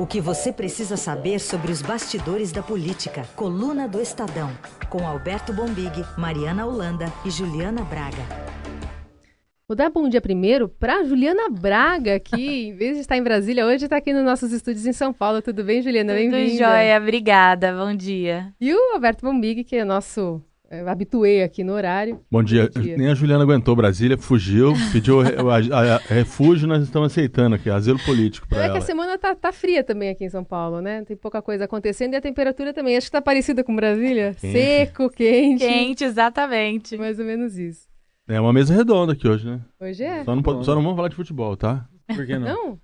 O que você precisa saber sobre os bastidores da política. Coluna do Estadão. Com Alberto Bombig, Mariana Holanda e Juliana Braga. Vou dar bom dia primeiro para Juliana Braga, que em vez de estar em Brasília, hoje está aqui nos nossos estúdios em São Paulo. Tudo bem, Juliana? Bem-vinda. Tudo jóia, obrigada. Bom dia. E o Alberto Bombig, que é nosso habituei aqui no horário. Bom dia. Bom dia. Nem a Juliana aguentou Brasília, fugiu, pediu a, a, a, refúgio, nós estamos aceitando aqui, asilo político para é ela. É que a semana tá, tá, fria também aqui em São Paulo, né? Tem pouca coisa acontecendo e a temperatura também. Acho que tá parecida com Brasília. Quente. Seco, quente. Quente, exatamente. Mais ou menos isso. É uma mesa redonda aqui hoje, né? Hoje é. Só não, só não vamos falar de futebol, tá? Por que não? Não?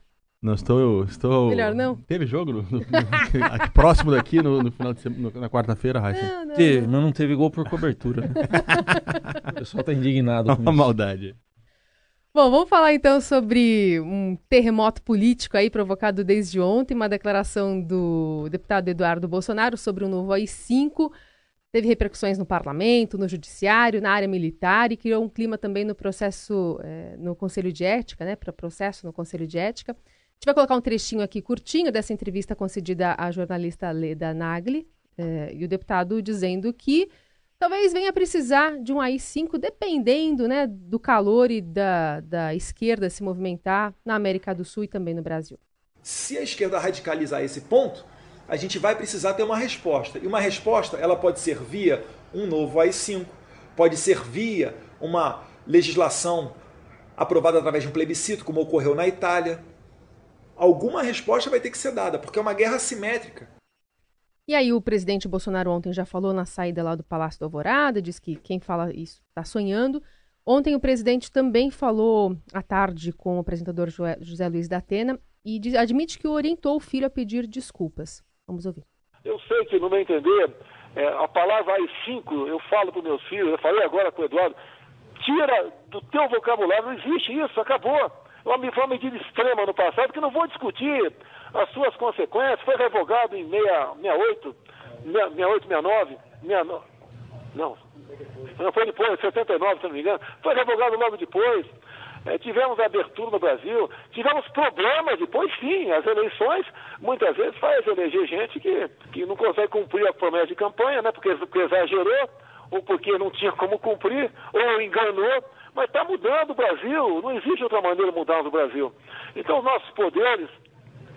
Não, estou, estou. Melhor não? Teve jogo no, no, aqui, próximo daqui no, no final de semana, na quarta-feira, Raíssa? Não, não, teve, mas não teve gol por cobertura. Né? o pessoal tá indignado com Uma isso. maldade. Bom, vamos falar então sobre um terremoto político aí provocado desde ontem, uma declaração do deputado Eduardo Bolsonaro sobre o novo AI-5. Teve repercussões no parlamento, no judiciário, na área militar e criou um clima também no processo, é, no Conselho de Ética, né, para processo no Conselho de Ética. A gente vai colocar um trechinho aqui curtinho dessa entrevista concedida à jornalista Leda Nagli eh, e o deputado dizendo que talvez venha precisar de um AI-5, dependendo né, do calor e da, da esquerda se movimentar na América do Sul e também no Brasil. Se a esquerda radicalizar esse ponto, a gente vai precisar ter uma resposta. E uma resposta ela pode ser via um novo AI-5, pode ser via uma legislação aprovada através de um plebiscito, como ocorreu na Itália, alguma resposta vai ter que ser dada, porque é uma guerra assimétrica. E aí o presidente Bolsonaro ontem já falou na saída lá do Palácio do Alvorada, diz que quem fala isso está sonhando. Ontem o presidente também falou à tarde com o apresentador José Luiz da Atena e diz, admite que orientou o filho a pedir desculpas. Vamos ouvir. Eu sei que, no meu entender, é, a palavra AI-5, eu falo para meus filhos, eu falei agora com o Eduardo, tira do teu vocabulário, não existe isso, acabou foi uma medida extrema no passado, que não vou discutir as suas consequências, foi revogado em 68, 68, 69, 69 não, não foi depois, 79, se não me engano, foi revogado logo depois. É, tivemos abertura no Brasil, tivemos problemas depois, sim, as eleições muitas vezes faz eleger gente que, que não consegue cumprir a promessa de campanha, né, porque, porque exagerou, ou porque não tinha como cumprir, ou enganou. Mas está mudando o Brasil, não existe outra maneira de mudar no Brasil. Então, os nossos poderes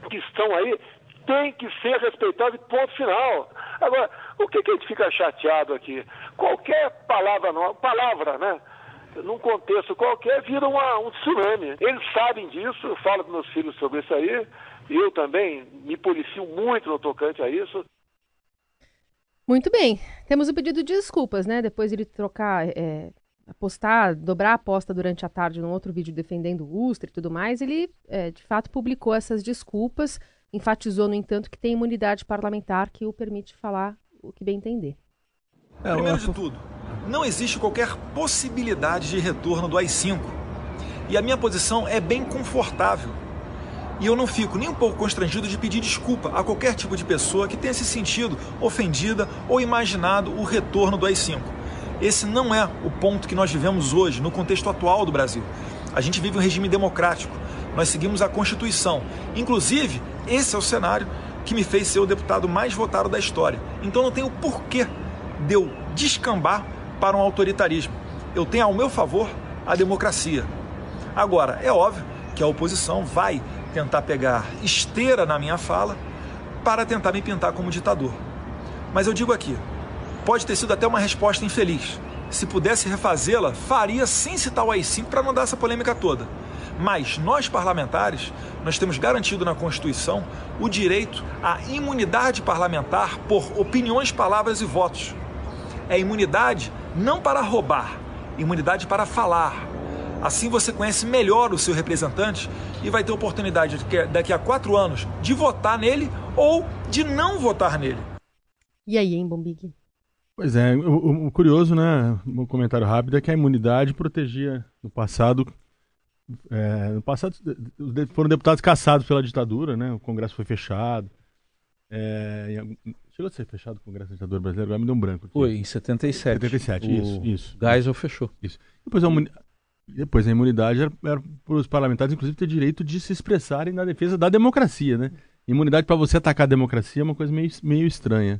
que estão aí têm que ser respeitados, ponto final. Agora, o que, que a gente fica chateado aqui? Qualquer palavra, palavra, né? num contexto qualquer, vira uma, um tsunami. Eles sabem disso, eu falo com meus filhos sobre isso aí, eu também me policio muito no tocante a isso. Muito bem. Temos o pedido de desculpas, né? Depois de ele trocar é, apostar, dobrar a aposta durante a tarde num outro vídeo defendendo o Ustra e tudo mais, ele é, de fato publicou essas desculpas, enfatizou, no entanto, que tem imunidade parlamentar que o permite falar o que bem entender. É, Primeiro de tudo, não existe qualquer possibilidade de retorno do AI-5. E a minha posição é bem confortável. E eu não fico nem um pouco constrangido de pedir desculpa a qualquer tipo de pessoa que tenha se sentido ofendida ou imaginado o retorno do AI-5. Esse não é o ponto que nós vivemos hoje, no contexto atual do Brasil. A gente vive um regime democrático, nós seguimos a Constituição. Inclusive, esse é o cenário que me fez ser o deputado mais votado da história. Então não tem o porquê de eu descambar para um autoritarismo. Eu tenho ao meu favor a democracia. Agora, é óbvio que a oposição vai tentar pegar esteira na minha fala para tentar me pintar como ditador. Mas eu digo aqui, Pode ter sido até uma resposta infeliz. Se pudesse refazê-la, faria sem citar o AI-5 para não dar essa polêmica toda. Mas nós parlamentares, nós temos garantido na Constituição o direito à imunidade parlamentar por opiniões, palavras e votos. É imunidade não para roubar, imunidade para falar. Assim você conhece melhor o seu representante e vai ter oportunidade daqui a quatro anos de votar nele ou de não votar nele. E aí, hein, Bombig? Pois é, o, o, curioso, né? Um comentário rápido é que a imunidade protegia no passado. É, no passado foram deputados caçados pela ditadura, né? O Congresso foi fechado. É, chegou a ser fechado o Congresso da Ditadura Brasileira, agora me deu um branco. Aqui. Foi, em 77. 77, o isso, isso. Geisel fechou. Isso. Depois a, depois a imunidade era, era para os parlamentares, inclusive, ter direito de se expressarem na defesa da democracia, né? Imunidade para você atacar a democracia é uma coisa meio, meio estranha.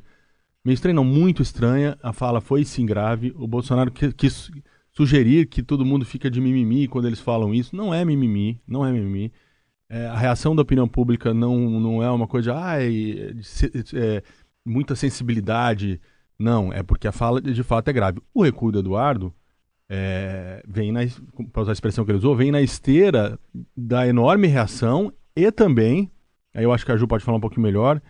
Meio estranha, não, muito estranha. A fala foi sim grave. O Bolsonaro quis, sugerir que todo mundo fica de mimimi quando eles falam isso. Não é mimimi, não é mimimi. É, a reação da opinião pública não, não é uma coisa ai, é, muita sensibilidade. Não, é porque a fala de fato é grave. O recuo do Eduardo é, vem na, para usar a expressão que ele usou, vem na esteira da enorme reação e também, aí eu acho que a Ju pode falar um pouquinho melhor,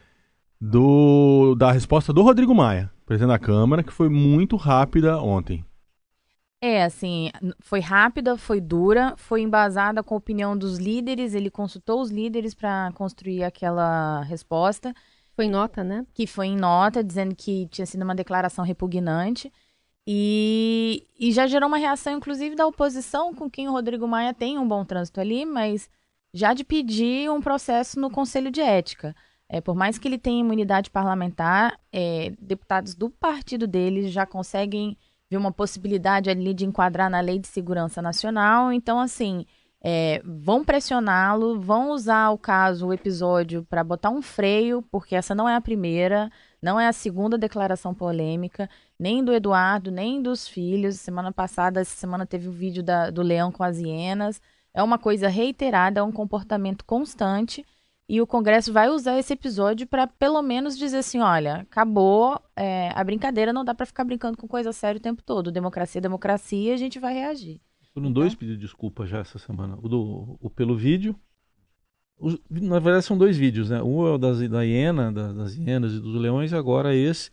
do, da resposta do Rodrigo Maia, presidente da Câmara, que foi muito rápida ontem. É, assim, foi rápida, foi dura, foi embasada com a opinião dos líderes, ele consultou os líderes para construir aquela resposta. Foi em nota, né? Que foi em nota, dizendo que tinha sido uma declaração repugnante. E, e já gerou uma reação, inclusive, da oposição, com quem o Rodrigo Maia tem um bom trânsito ali, mas já de pedir um processo no Conselho de Ética. É, por mais que ele tenha imunidade parlamentar, é, deputados do partido dele já conseguem ver uma possibilidade ali de enquadrar na Lei de Segurança Nacional. Então, assim, é, vão pressioná-lo, vão usar o caso, o episódio, para botar um freio, porque essa não é a primeira, não é a segunda declaração polêmica, nem do Eduardo, nem dos filhos. Semana passada, essa semana teve o vídeo da, do leão com as hienas. É uma coisa reiterada, é um comportamento constante. E o Congresso vai usar esse episódio para pelo menos dizer assim, olha, acabou é, a brincadeira, não dá para ficar brincando com coisa séria o tempo todo. Democracia, é democracia, a gente vai reagir. Foram então... dois pedidos de desculpa já essa semana. O, do, o pelo vídeo. Os, na verdade são dois vídeos, né? Um é o das, da hiena, da, das hienas e dos leões, e agora esse.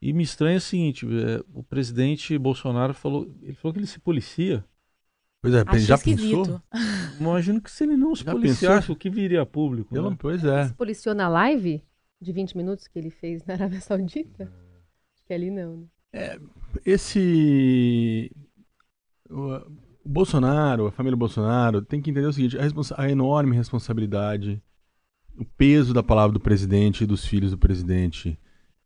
E me estranha o seguinte, é, o presidente Bolsonaro falou, ele falou que ele se policia Pois é, Acho já esquisito. pensou? Imagino que se ele não se já policiasse, pensou? o que viria a público? Né? Pois é. Ele se policiou na live de 20 minutos que ele fez na Arábia Saudita? Acho que ali não, né? É, esse... O Bolsonaro, a família Bolsonaro, tem que entender o seguinte, a, a enorme responsabilidade, o peso da palavra do presidente e dos filhos do presidente,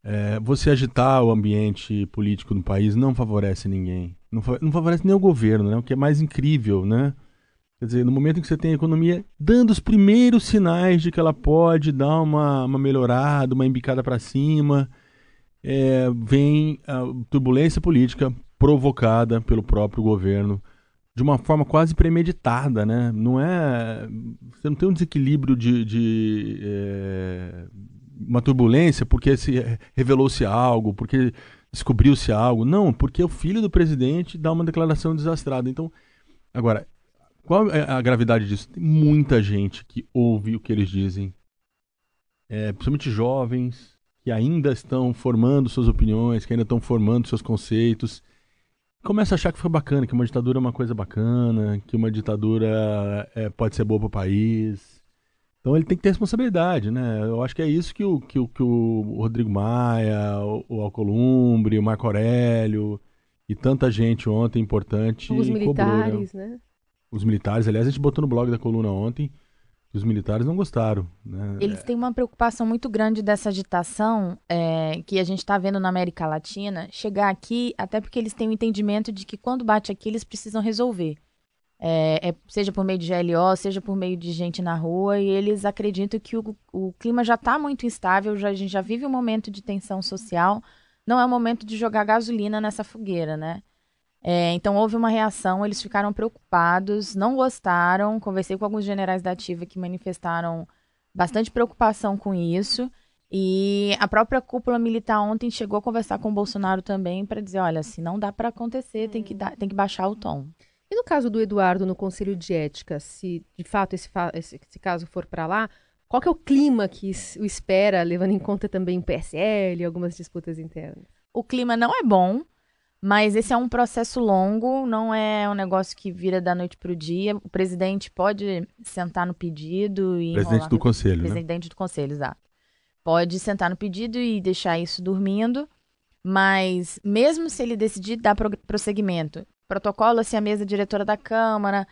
é, você agitar o ambiente político no país não favorece ninguém. Não, não, favorece nem o governo, né? O que é mais incrível, né? Quer dizer, no momento em que você tem a economia dando os primeiros sinais de que ela pode dar uma, uma melhorada, uma embicada para cima, é, vem a turbulência política provocada pelo próprio governo de uma forma quase premeditada, né? Não é, você não tem um desequilíbrio de, de é, uma turbulência porque se revelou-se algo, porque descobriu-se algo. Não, porque o filho do presidente dá uma declaração desastrada. Então, agora, qual é a gravidade disso? Tem muita gente que ouve o que eles dizem, é, principalmente jovens que ainda estão formando suas opiniões, que ainda estão formando seus conceitos. Começa a achar que foi bacana, que uma ditadura é uma coisa bacana, que uma ditadura é, pode ser boa para o país, então ele tem que ter responsabilidade, né? Eu acho que é isso que o, que o, que o Rodrigo Maia, o, o Alcolumbre, o Marco Aurélio e tanta gente ontem importante. Os militares, cobrou, né? né? Os militares, aliás, a gente botou no blog da coluna ontem que os militares não gostaram. Né? Eles têm uma preocupação muito grande dessa agitação é, que a gente está vendo na América Latina chegar aqui, até porque eles têm o entendimento de que quando bate aqui eles precisam resolver é, é, seja por meio de GLO, seja por meio de gente na rua, e eles acreditam que o, o clima já está muito instável, já, a gente já vive um momento de tensão social, não é o momento de jogar gasolina nessa fogueira, né? É, então houve uma reação, eles ficaram preocupados, não gostaram. Conversei com alguns generais da Ativa que manifestaram bastante preocupação com isso. E a própria cúpula militar ontem chegou a conversar com o Bolsonaro também para dizer, olha, se não dá para acontecer, tem que, dar, tem que baixar o tom. E no caso do Eduardo no Conselho de Ética, se de fato esse, esse, esse caso for para lá, qual que é o clima que o espera, levando em conta também o PSL e algumas disputas internas? O clima não é bom, mas esse é um processo longo, não é um negócio que vira da noite para o dia. O presidente pode sentar no pedido e. Presidente do conselho. Né? Presidente né? do conselho, exato. Pode sentar no pedido e deixar isso dormindo, mas mesmo se ele decidir dar prosseguimento protocola-se a mesa diretora da Câmara,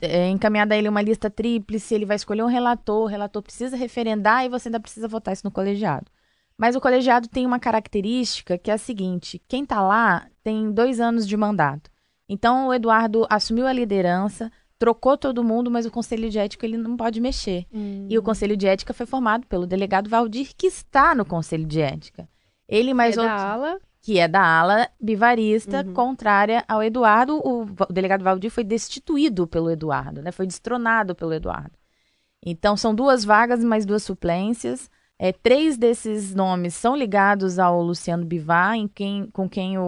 é encaminhada a ele uma lista tríplice, ele vai escolher um relator, o relator precisa referendar e você ainda precisa votar isso no colegiado. Mas o colegiado tem uma característica que é a seguinte: quem está lá tem dois anos de mandato. Então o Eduardo assumiu a liderança, trocou todo mundo, mas o Conselho de Ética ele não pode mexer. Hum. E o Conselho de Ética foi formado pelo delegado Valdir, que está no Conselho de Ética. Ele mais é outro, da ala. Que é da ala bivarista, uhum. contrária ao Eduardo. O, delegado Valdir foi destituído pelo Eduardo, né? Foi destronado pelo Eduardo. Então são duas vagas mais duas suplências. É, três desses nomes são ligados ao Luciano Bivar, em quem, com quem o,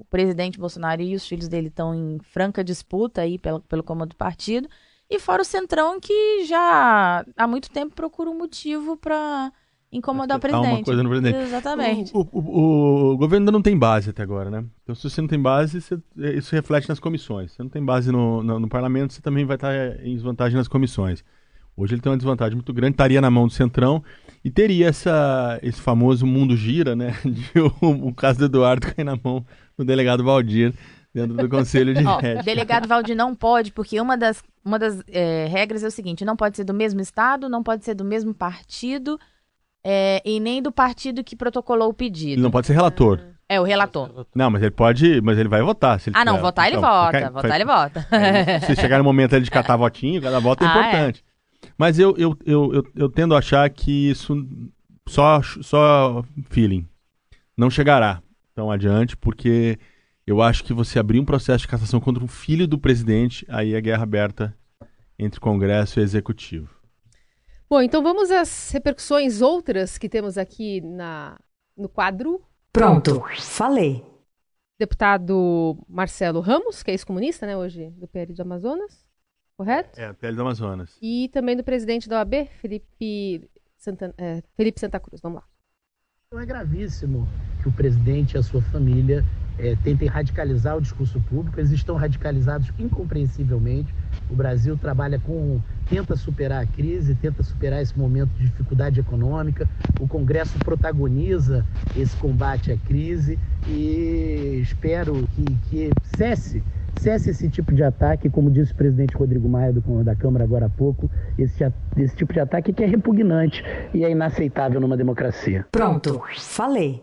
o, presidente Bolsonaro e os filhos dele estão em franca disputa aí pelo, pelo comando do partido. E fora o Centrão, que já há muito tempo procura um motivo para incomodar o presidente. Uma coisa no presidente. Exatamente. O, o, o, governo ainda não tem base até agora, né? Então, se você não tem base, você, isso reflete nas comissões. Se você não tem base no, no, no parlamento, você também vai estar em desvantagem nas comissões. Hoje ele tem uma desvantagem muito grande, estaria na mão do Centrão e teria essa, esse famoso mundo gira, né? De o, o caso do Eduardo cair na mão do delegado Valdir dentro do Conselho de Ó, Ética. Delegado Valdir não pode, porque uma das, uma das é, regras é o seguinte: não pode ser do mesmo Estado, não pode ser do mesmo partido é, e nem do partido que protocolou o pedido. Ele não pode ser relator. É, o relator. Não, mas ele pode, mas ele vai votar. Se ele ah, não, votar ele então, vota. votar ele vota. se chegar no momento de catar votinho, cada voto é ah, é. importante. É. Mas eu, eu, eu, eu, eu tendo a achar que isso só, só feeling. Não chegará tão adiante, porque eu acho que você abrir um processo de cassação contra um filho do presidente, aí é guerra aberta entre Congresso e Executivo. Bom, então vamos às repercussões outras que temos aqui na, no quadro. Pronto, falei. Deputado Marcelo Ramos, que é ex-comunista, né, hoje do PL do Amazonas correto? É, PL do Amazonas. E também do presidente da OAB, Felipe Santa, é, Felipe Santa Cruz. Vamos lá. Então é gravíssimo que o presidente e a sua família é, tentem radicalizar o discurso público. Eles estão radicalizados incompreensivelmente. O Brasil trabalha com, tenta superar a crise, tenta superar esse momento de dificuldade econômica. O Congresso protagoniza esse combate à crise e espero que, que cesse cesse esse tipo de ataque, como disse o presidente Rodrigo Maia do, da Câmara agora há pouco, esse, esse tipo de ataque que é repugnante e é inaceitável numa democracia. Pronto, falei.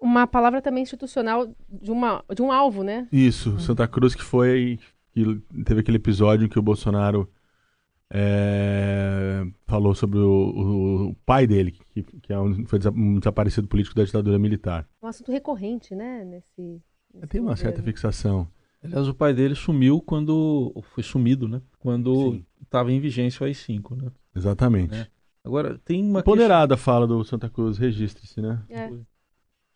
Uma palavra também institucional de, uma, de um alvo, né? Isso, Santa Cruz que foi que teve aquele episódio em que o Bolsonaro é, falou sobre o, o, pai dele, que, que é um, foi um desaparecido político da ditadura militar. Um assunto recorrente, né? Nesse, nesse Tem uma certa fixação. Aliás, o pai dele sumiu quando. Foi sumido, né? Quando estava em vigência o AI-5, né? Exatamente. Né? Agora, tem uma. Ponderada queixa... fala do Santa Cruz, registre-se, né? É.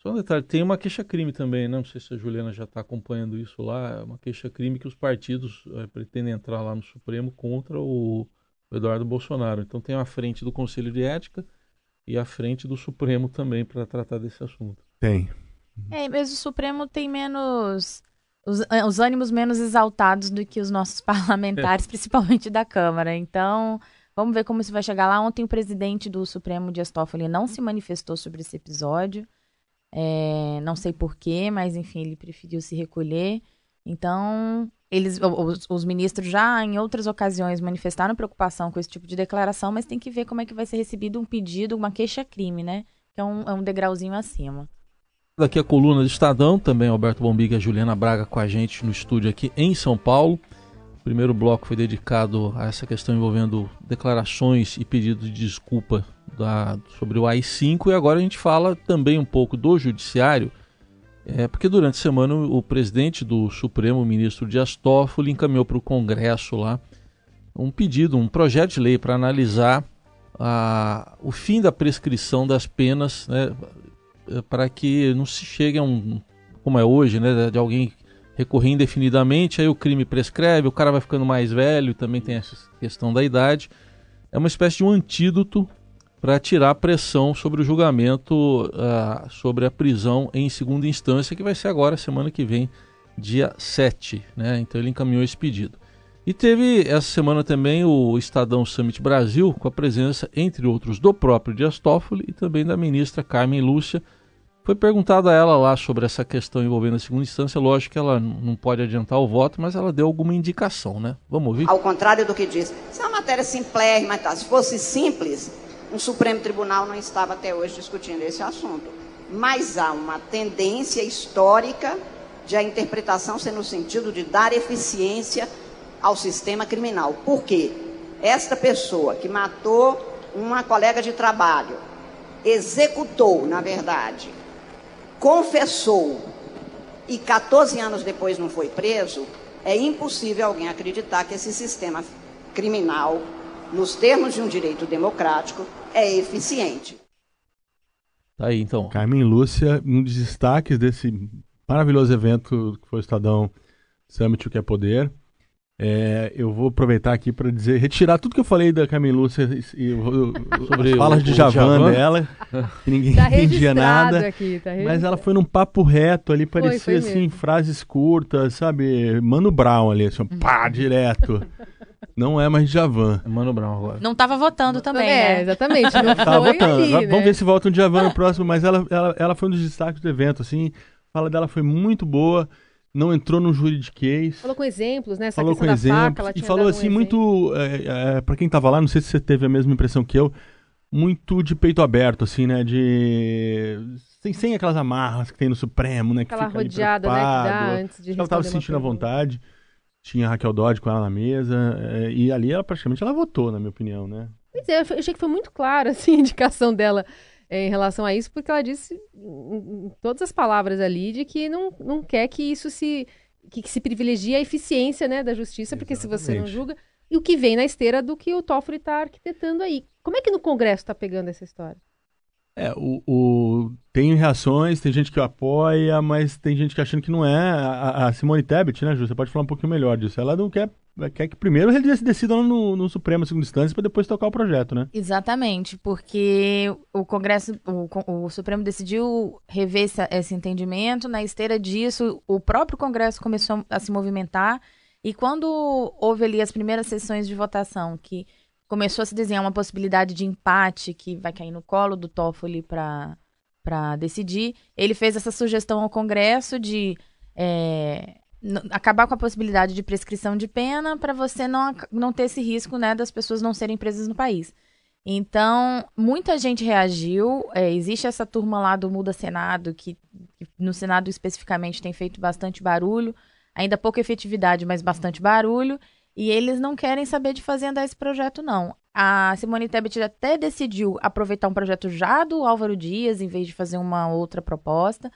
Só um detalhe, tem uma queixa-crime também, né? não sei se a Juliana já está acompanhando isso lá, é uma queixa-crime que os partidos é, pretendem entrar lá no Supremo contra o, o Eduardo Bolsonaro. Então tem a frente do Conselho de Ética e a frente do Supremo também para tratar desse assunto. Tem. É, mas o Supremo tem menos os, eh, os ânimos menos exaltados do que os nossos parlamentares, é. principalmente da Câmara. Então, vamos ver como isso vai chegar lá. Ontem o presidente do Supremo, Dias Toffoli, não se manifestou sobre esse episódio. É, não sei porquê, mas enfim, ele preferiu se recolher. Então, eles, os, os, ministros já em outras ocasiões manifestaram preocupação com esse tipo de declaração, mas tem que ver como é que vai ser recebido um pedido, uma queixa-crime, né? Que é um, é um degrauzinho acima. Daqui a coluna do Estadão, também Alberto Bombiga e Juliana Braga com a gente no estúdio aqui em São Paulo. O primeiro bloco foi dedicado a essa questão envolvendo declarações e pedidos de desculpa da, sobre o AI-5 e agora a gente fala também um pouco do Judiciário, é, porque durante a semana o presidente do Supremo, o ministro Dias Toffoli, encaminhou para o Congresso lá um pedido, um projeto de lei para analisar a, o fim da prescrição das penas né, eh, para que não se chegue a um, como é hoje, né, de alguém recorrer indefinidamente, aí o crime prescreve, o cara vai ficando mais velho, também tem essa questão da idade. É uma espécie de um antídoto para tirar pressão sobre o julgamento, uh, sobre a prisão em segunda instância, que vai ser agora, semana que vem, dia 7. Né? Então ele encaminhou esse pedido. E teve essa semana também o Estadão Summit Brasil, com a presença, entre outros, do próprio Dias Toffoli e também da ministra Carmen Lúcia. Foi perguntado a ela lá sobre essa questão envolvendo a segunda instância. Lógico que ela não pode adiantar o voto, mas ela deu alguma indicação, né? Vamos ouvir? Ao contrário do que diz, isso é uma matéria simplérrima, tá? se fosse simples, um Supremo Tribunal não estava até hoje discutindo esse assunto. Mas há uma tendência histórica de a interpretação ser no sentido de dar eficiência ao sistema criminal. Por quê? Esta pessoa que matou uma colega de trabalho, executou, na verdade, confessou e 14 anos depois não foi preso, é impossível alguém acreditar que esse sistema criminal, nos termos de um direito democrático, é eficiente. Tá aí, então. Carmen Lúcia, um dos destaques desse maravilhoso evento que foi o Estadão Summit, o que é poder. É, eu vou aproveitar aqui para dizer, retirar tudo que eu falei da Carmen Lúcia e, e sobre as falas de Javan, dela, que ninguém tá entendia nada. Aqui, tá mas ela foi num papo reto ali, parecia foi, foi assim, mesmo. frases curtas, sabe? Mano Brown ali, assim, pá, direto. Não é mais Javan. É Mano Brown agora. Não estava votando também, é, né? exatamente. Não tava votando. Ali, né? Vamos ver se volta um Javan no próximo, mas ela, ela, ela foi um dos destaques do evento, assim. A fala dela foi muito boa não entrou no juridiquês. Falou com exemplos, né? Essa falou com exemplos. Faca, e falou assim, um muito. É, é, para quem tava lá, não sei se você teve a mesma impressão que eu, muito de peito aberto, assim, né? De. Sem, sem aquelas amarras que tem no Supremo, né? Aquela rodeada, né? Que dá antes de Ela tava se sentindo à vontade. Tinha a Raquel Dodge com ela na mesa. É, e ali ela praticamente ela votou, na minha opinião, né? Pois é, eu achei que foi muito clara assim, a indicação dela em relação a isso, porque ela disse em todas as palavras ali de que não, não quer que isso se que, que se privilegie a eficiência né, da justiça, porque se você não julga e o que vem na esteira do que o Toffoli está arquitetando aí. Como é que no Congresso está pegando essa história? É, o, o, tem reações, tem gente que apoia, mas tem gente que achando que não é. A, a Simone Tebet, né, Ju? Você pode falar um pouquinho melhor disso. Ela não quer quer que primeiro ele decida no, no Supremo, segunda instância, para depois tocar o projeto, né? Exatamente, porque o Congresso, o, o Supremo decidiu rever esse, esse entendimento. Na esteira disso, o próprio Congresso começou a se movimentar. E quando houve ali as primeiras sessões de votação, que começou a se desenhar uma possibilidade de empate que vai cair no colo do Toffoli para para decidir, ele fez essa sugestão ao Congresso de é, acabar com a possibilidade de prescrição de pena para você não, não ter esse risco né, das pessoas não serem presas no país. Então, muita gente reagiu. É, existe essa turma lá do Muda Senado, que, que, no Senado especificamente tem feito bastante barulho, ainda pouca efetividade, mas bastante barulho. E eles não querem saber de fazer andar esse projeto, não. A Simone Tebet até decidiu aproveitar um projeto já do Álvaro Dias, em vez de fazer uma outra proposta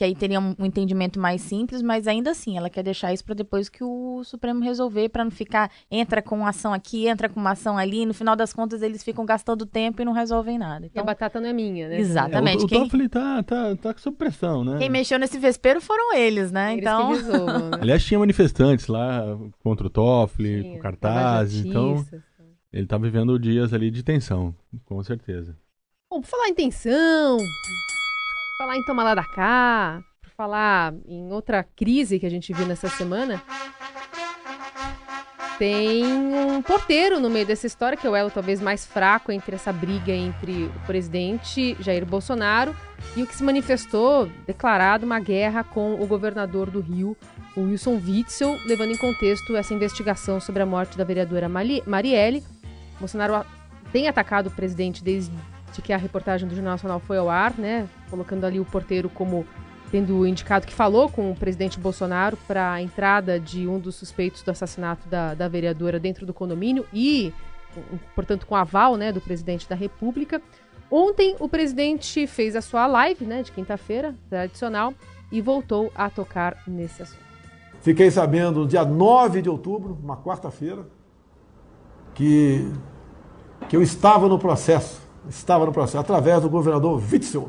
que aí teria um, entendimento mais simples, mas ainda assim, ela quer deixar isso para depois que o Supremo resolver, para não ficar, entra com uma ação aqui, entra com uma ação ali, no final das contas eles ficam gastando tempo e não resolvem nada. Então, e a batata não é minha, né? Exatamente. É, o, o quem... Toffoli tá, tá, tá sob pressão, né? Quem mexeu nesse vespeiro foram eles, né? Eles então... resolvam, né? Aliás, tinha manifestantes lá contra o Toffoli, com cartazes, então ele tá vivendo dias ali de tensão, com certeza. Bom, por falar em tensão, falar em tomar lá da cá, por falar em outra crise que a gente viu nessa semana, tem um porteiro no meio dessa história, que é o elo talvez mais fraco entre essa briga entre o presidente Jair Bolsonaro e o que se manifestou declarado uma guerra com o governador do Rio, o Wilson Witzel, levando em contexto essa investigação sobre a morte da vereadora Marielle. Bolsonaro tem atacado o presidente desde de que a reportagem do Jornal Nacional foi ao ar, né? Colocando ali o porteiro como tendo indicado que falou com o presidente Bolsonaro para a entrada de um dos suspeitos do assassinato da, da vereadora dentro do condomínio e, portanto, com aval né, do presidente da República. Ontem o presidente fez a sua live né, de quinta-feira, tradicional, e voltou a tocar nesse assunto. Fiquei sabendo dia 9 de outubro, uma quarta-feira, que, que eu estava no processo estava no processo, através do governador Witzel,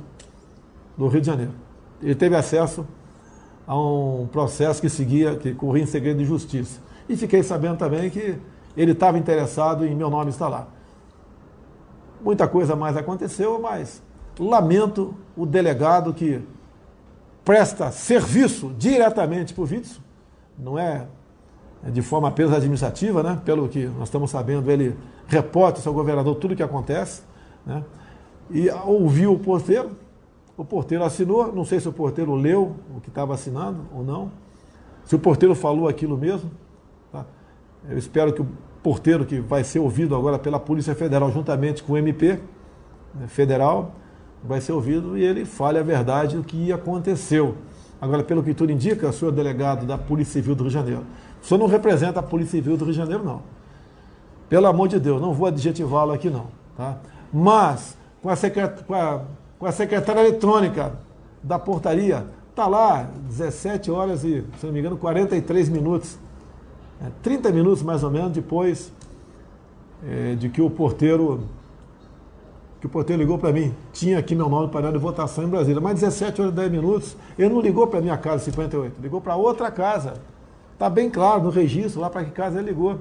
do Rio de Janeiro. Ele teve acesso a um processo que seguia, que corria em segredo de justiça. E fiquei sabendo também que ele estava interessado em meu nome estar lá. Muita coisa mais aconteceu, mas lamento o delegado que presta serviço diretamente para o Witzel, não é de forma apenas administrativa, né? pelo que nós estamos sabendo, ele reporta ao governador tudo o que acontece. Né? E ouviu o porteiro, o porteiro assinou, não sei se o porteiro leu o que estava assinando ou não, se o porteiro falou aquilo mesmo. Tá? Eu espero que o porteiro, que vai ser ouvido agora pela Polícia Federal, juntamente com o MP né, federal, vai ser ouvido e ele fale a verdade do que aconteceu. Agora, pelo que tudo indica, o senhor delegado da Polícia Civil do Rio de Janeiro, O senhor não representa a Polícia Civil do Rio de Janeiro, não. Pelo amor de Deus, não vou adjetivá-lo aqui, não. Tá? Mas, com a, secret... com, a... com a secretária eletrônica da portaria, está lá 17 horas e, se não me engano, 43 minutos. É, 30 minutos mais ou menos depois é, de que o porteiro que o porteiro ligou para mim. Tinha aqui meu nome para de votação em Brasília. Mas 17 horas e 10 minutos, ele não ligou para minha casa 58, ligou para outra casa. Está bem claro no registro lá para que casa ele ligou.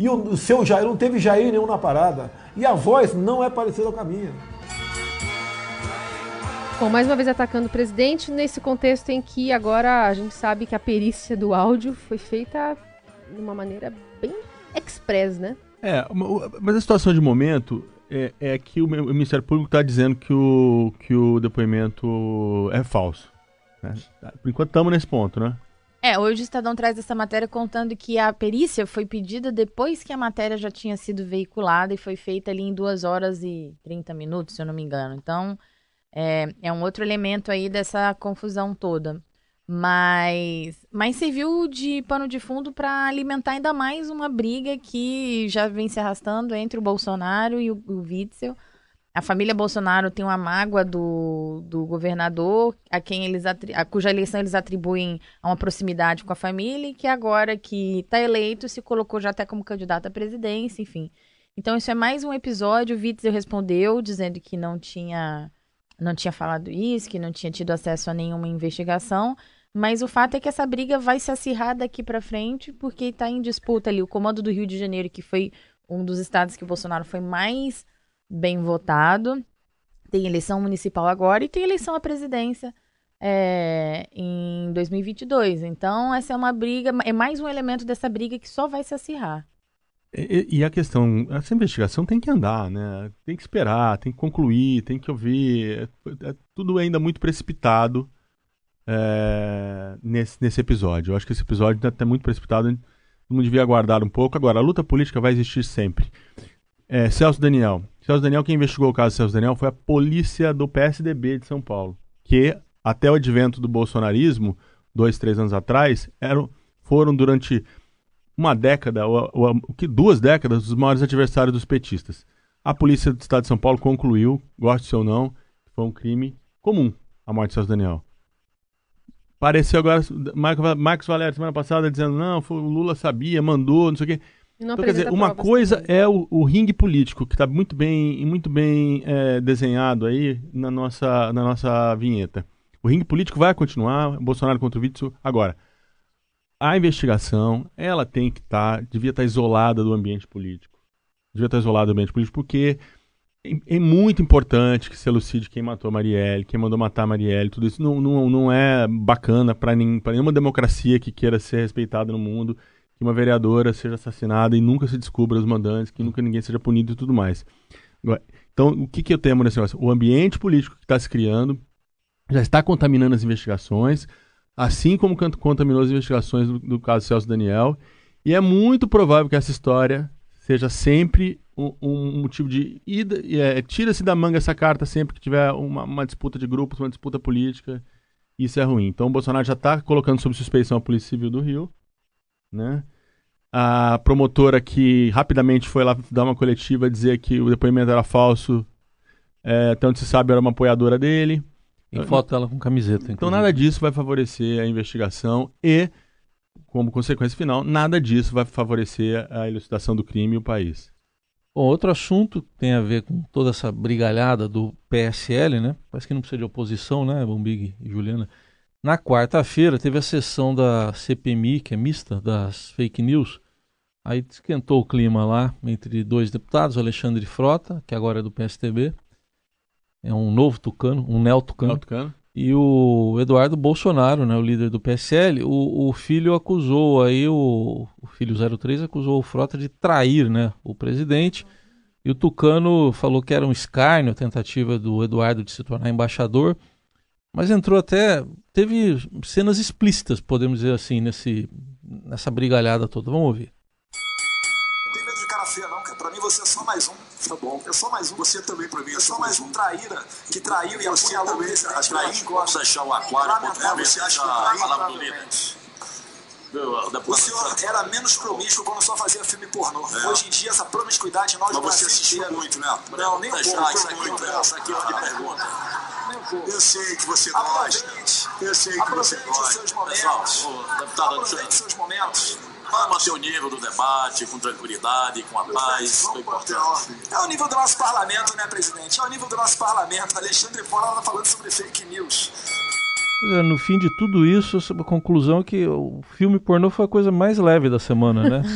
E o, o seu Jair, não teve Jair nenhum na parada. E a voz não é parecida com a minha. Bom, mais uma vez atacando o presidente, nesse contexto em que agora a gente sabe que a perícia do áudio foi feita de uma maneira bem express, né? É, mas a situação de momento é, é que o, Ministério Público está dizendo que o, que o depoimento é falso. Né? Por enquanto estamos nesse ponto, né? É, hoje o Estadão traz essa matéria contando que a perícia foi pedida depois que a matéria já tinha sido veiculada e foi feita ali em 2 horas e 30 minutos, se eu não me engano. Então, é, é um outro elemento aí dessa confusão toda. Mas, mas serviu de pano de fundo para alimentar ainda mais uma briga que já vem se arrastando entre o Bolsonaro e o, o Witzel. A família Bolsonaro tem uma mágoa do, do governador, a quem eles a cuja eleição eles atribuem a uma proximidade com a família, e que agora que está eleito se colocou já até como candidato à presidência, enfim. Então isso é mais um episódio. O Witzel respondeu dizendo que não tinha não tinha falado isso, que não tinha tido acesso a nenhuma investigação. Mas o fato é que essa briga vai se acirrar daqui para frente, porque está em disputa ali o comando do Rio de Janeiro, que foi um dos estados que o Bolsonaro foi mais bem votado. Tem eleição municipal agora e tem eleição à presidência é, em 2022. Então, essa é uma briga, é mais um elemento dessa briga que só vai se acirrar. E, e, a questão, essa investigação tem que andar, né? Tem que esperar, tem que concluir, tem que ouvir. É, é tudo ainda muito precipitado é, nesse, nesse episódio. Eu acho que esse episódio ainda está muito precipitado, mundo devia aguardar um pouco. Agora, a luta política vai existir sempre. É, Celso Daniel. Celso Daniel, quem investigou o caso de Celso Daniel foi a polícia do PSDB de São Paulo, que até o advento do bolsonarismo, dois, três anos atrás, eram, foram durante uma década, ou, ou, que duas décadas, os maiores adversários dos petistas. A polícia do estado de São Paulo concluiu, goste ou não, que foi um crime comum a morte de Celso Daniel. Pareceu agora, Marcos Valério, semana passada, dizendo, não, o Lula sabia, mandou, não sei o quê. Então, quer dizer, uma coisa também. é o, o, ringue político, que está muito bem, muito bem é, desenhado aí na nossa, na nossa vinheta. O ringue político vai continuar, Bolsonaro contra o Witzel. Agora, a investigação, ela tem que estar, tá, devia estar tá isolada do ambiente político. Devia estar tá isolada do ambiente político, porque é, é, muito importante que se elucide quem matou a Marielle, quem mandou matar a Marielle, tudo isso não, não, não é bacana para nenhuma democracia que queira ser respeitada no mundo, que uma vereadora seja assassinada e nunca se descubra os mandantes, que nunca ninguém seja punido e tudo mais. Então, o que, que eu temo nesse negócio? O ambiente político que está se criando já está contaminando as investigações, assim como contaminou as investigações do, do caso Celso Daniel, e é muito provável que essa história seja sempre um, um motivo de ida, é, tira-se da manga essa carta sempre que tiver uma, uma, disputa de grupos, uma disputa política. Isso é ruim. Então o Bolsonaro já está colocando sob suspeição a Polícia Civil do Rio, né? A promotora que rapidamente foi lá dar uma coletiva dizer que o depoimento era falso, é, tanto se sabe era uma apoiadora dele. Tem foto ela com camiseta. Inclusive. Então nada disso vai favorecer a investigação e, como consequência final, nada disso vai favorecer a elucidação do crime e o país. Bom, outro assunto que tem a ver com toda essa brigalhada do PSL, né? Parece que não precisa de oposição, né, Bombig e Juliana? Na quarta-feira teve a sessão da CPMI, que é mista, das fake news. Aí esquentou o clima lá entre dois deputados, Alexandre Frota, que agora é do PSTB, é um novo tucano, um neo-tucano, neo e o Eduardo Bolsonaro, né, o líder do PSL, o, o filho acusou aí, o, o, filho 03 acusou o Frota de trair né, o presidente. E o Tucano falou que era um escárnio a tentativa do Eduardo de se tornar embaixador. Mas entrou até. Teve cenas explícitas, podemos dizer assim, nesse, nessa brigalhada toda. Vamos ouvir. Não tem medo de cara feia, não, cara. Pra mim você é só mais um. Tá bom. É só mais um. Você também pra mim. É só mais um traíra que traiu e você também. Atrair, vamos deixar o aquário. É, você acha que a palavra do líder. O senhor era menos promíscuo quando só fazia filme pornô. É. Hoje em dia, essa promiscuidade nós Mas você assistiu muito, né? Não, nem um pouco. Isso aqui, isso aqui é uma pergunta. Eu sei que você gosta. Eu sei que você gosta. seus momentos. Deputado, Aproveite seus momentos. Manter o nível do debate com tranquilidade, com a paz, é importante. É o nível do nosso parlamento, né, presidente? É o nível do nosso parlamento. Alexandre Fora está falando sobre fake news. É, no fim de tudo isso, a conclusão é que o filme pornô foi a coisa mais leve da semana, né?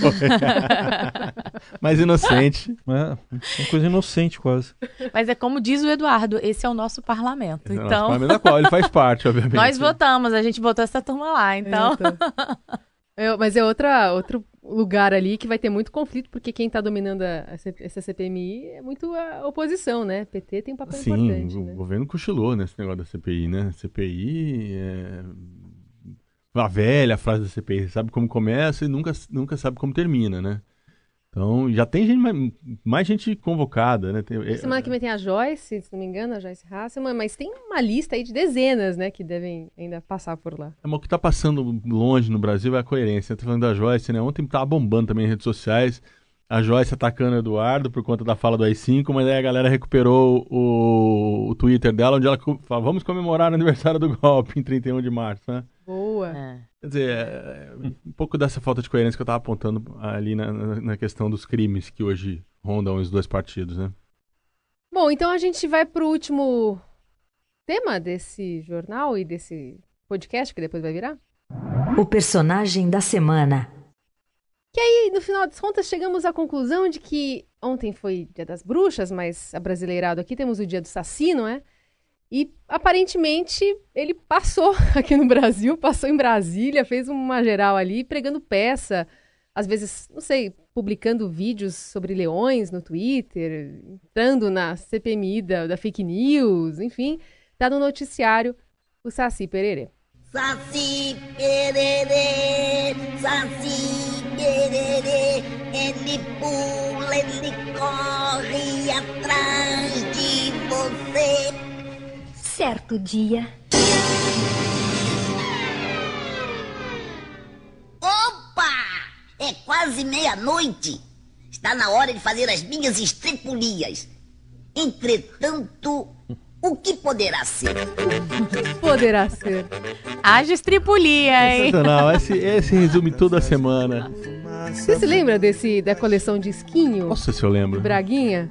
mais inocente. É, uma coisa inocente quase. Mas é como diz o Eduardo, esse é o nosso parlamento. Esse então... É o nosso então- parlamento da qual ele faz parte, obviamente. Nós votamos, a gente botou essa turma lá, então... É, mas é outra, outro lugar ali que vai ter muito conflito, porque quem está dominando a, a, essa CPMI é muito a oposição, né? PT tem um papel Sim, importante. Sim, o né? governo cochilou nesse negócio da CPI, né? CPI é... A velha frase da CPI, sabe como começa e nunca, nunca sabe como termina, né? Então, já tem gente, mais, mais gente convocada, né? Tem, é, Semana que vem tem a Joyce, se não me engano, a Joyce Hasselman, mas tem uma lista aí de dezenas, né, que devem ainda passar por lá. É, mas o que está passando longe no Brasil é a coerência. Eu tô falando da Joyce, né? Ontem tava bombando também em redes sociais, a Joyce atacando o Eduardo por conta da fala do AI-5, mas aí a galera recuperou o, o Twitter dela, onde ela fala, vamos comemorar o aniversário do golpe em 31 de março, né? Boa. É. Quer dizer, é, um pouco dessa falta de coerência que eu estava apontando ali na, na, questão dos crimes que hoje rondam os dois partidos, né? Bom, então a gente vai para o último tema desse jornal e desse podcast que depois vai virar. O personagem da semana. Que aí, no final das contas, chegamos à conclusão de que ontem foi Dia das Bruxas, mas abrasileirado aqui temos o Dia do Saci, não é? E aparentemente ele passou aqui no Brasil, passou em Brasília, fez uma geral ali, pregando peça, às vezes, não sei, publicando vídeos sobre leões no Twitter, entrando na CPMI da, da fake news, enfim, tá no noticiário o Saci Pererê. Saci Pererê, Saci Pererê, ele pula, ele corre atrás de você certo dia. Opa! É quase meia-noite. Está na hora de fazer as minhas estripulias. Entretanto, o que poderá ser? Poderá ser. Haja estripulia, hein? Sensacional. Esse, esse resume toda a semana. Você se lembra desse, da coleção de esquinho? Nossa, se eu lembro. Braguinha?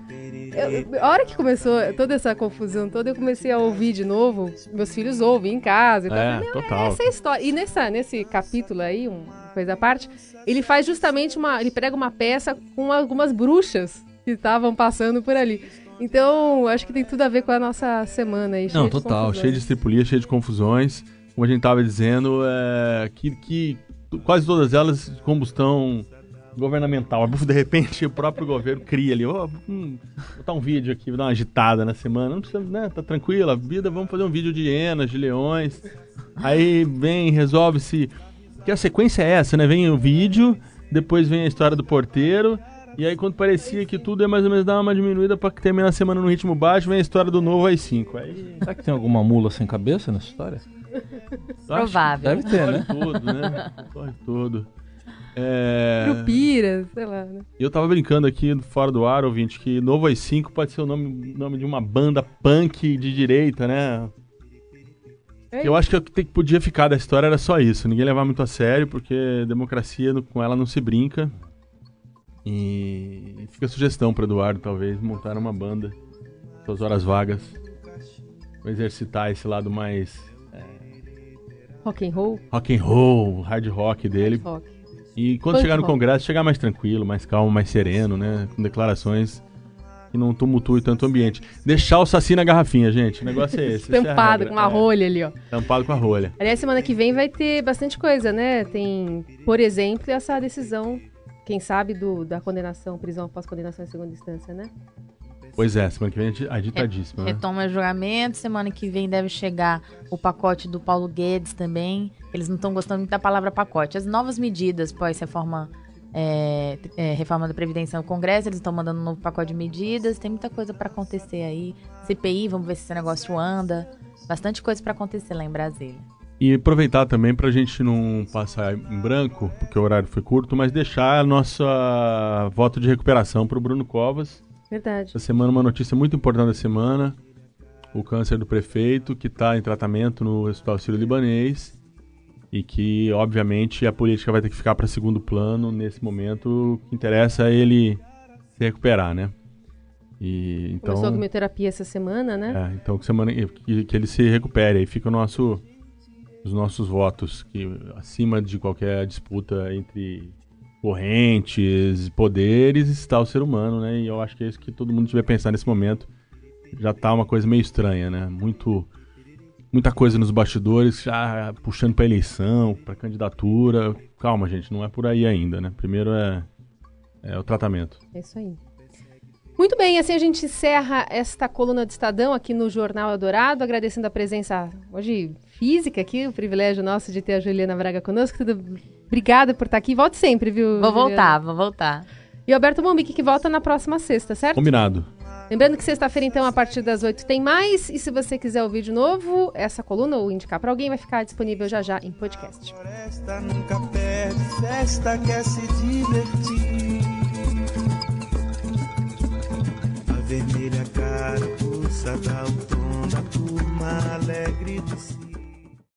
Eu, a hora que começou toda essa confusão toda, eu comecei a ouvir de novo. Meus filhos ouvem em casa. Então, é, total. Essa é a história. E nessa, nesse capítulo aí, uma coisa à parte, ele faz justamente uma. Ele prega uma peça com algumas bruxas que estavam passando por ali. Então, acho que tem tudo a ver com a nossa semana aí. Não, total. Cheio de estripulia, cheio de confusões. Como a gente estava dizendo, é, que, que quase todas elas combustão governamental. De repente, o próprio governo cria ali, oh, hum, botar um vídeo aqui, dar uma agitada na semana. Não precisa, né? Tá tranquila, vida, vamos fazer um vídeo de hienas, de leões. Aí vem, resolve-se. Que a sequência é essa, né? Vem o vídeo, depois vem a história do porteiro. E aí, quando parecia que tudo ia mais ou menos dar uma diminuída para terminar a semana no ritmo baixo, vem a história do novo às 5. Aí... Será que tem alguma mula sem cabeça nessa história? Provável. Deve ter, né? Tudo, né? Corre tudo. É... Sei lá, né? Eu tava brincando aqui fora do ar, ouvinte, que Novo às 5 pode ser o nome, nome de uma banda punk de direita, né? É eu acho que o que podia ficar da história era só isso. Ninguém levar muito a sério, porque democracia com ela não se brinca. E fica a sugestão para Eduardo, talvez, montar uma banda suas horas vagas. Exercitar esse lado mais. É... Rock and roll? Rock and roll, hard rock dele. Hard rock. E quando chegar no Congresso, chegar mais tranquilo, mais calmo, mais sereno, né? Com declarações que não tumultue tanto o ambiente. Deixar o Saci na garrafinha, gente. O negócio é esse. Tampado é com uma é. rolha ali, ó. Tampado com a rolha. Aliás, semana que vem vai ter bastante coisa, né? Tem, por exemplo, essa decisão, quem sabe, do, da condenação, prisão após condenação em segunda instância, né? Pois é, semana que vem agitadíssima. Né? Retoma julgamento, semana que vem deve chegar o pacote do Paulo Guedes também. Eles não estão gostando muito da palavra pacote. As novas medidas pós-reforma é, é, reforma da Previdência no Congresso, eles estão mandando um novo pacote de medidas, tem muita coisa para acontecer aí. CPI, vamos ver se esse negócio anda. Bastante coisa para acontecer lá em Brasília. E aproveitar também para a gente não passar em branco, porque o horário foi curto, mas deixar a nossa voto de recuperação para o Bruno Covas. Verdade. Essa semana, uma notícia muito importante da semana: o câncer do prefeito, que está em tratamento no Hospital Sírio-Libanês e que, obviamente, a política vai ter que ficar para segundo plano nesse momento. O que interessa é ele se recuperar, né? E, então, Começou a quimioterapia essa semana, né? É, então que, semana, que, que ele se recupere. Aí fica o nosso, os nossos votos, que acima de qualquer disputa entre correntes, poderes, está o ser humano, né? E eu acho que é isso que todo mundo tiver pensar nesse momento. Já está uma coisa meio estranha, né? Muito muita coisa nos bastidores, já puxando para eleição, para candidatura. Calma, gente, não é por aí ainda, né? Primeiro é, é o tratamento. É isso aí. Muito bem, assim a gente encerra esta coluna do Estadão aqui no Jornal Eldorado, agradecendo a presença hoje física aqui, o privilégio nosso de ter a Juliana Braga conosco. Tudo... Obrigada por estar aqui. Volte sempre, viu? Vou Juliana? voltar, vou voltar. E o Alberto Mombique que volta na próxima sexta, certo? Combinado. Lembrando que sexta-feira, então, a partir das 8 tem mais. E se você quiser ouvir de novo essa coluna ou indicar para alguém, vai ficar disponível já já em podcast. Floresta nunca perde festa, quer se divertir. A vermelha carapuça dá o tom da turma alegre de si.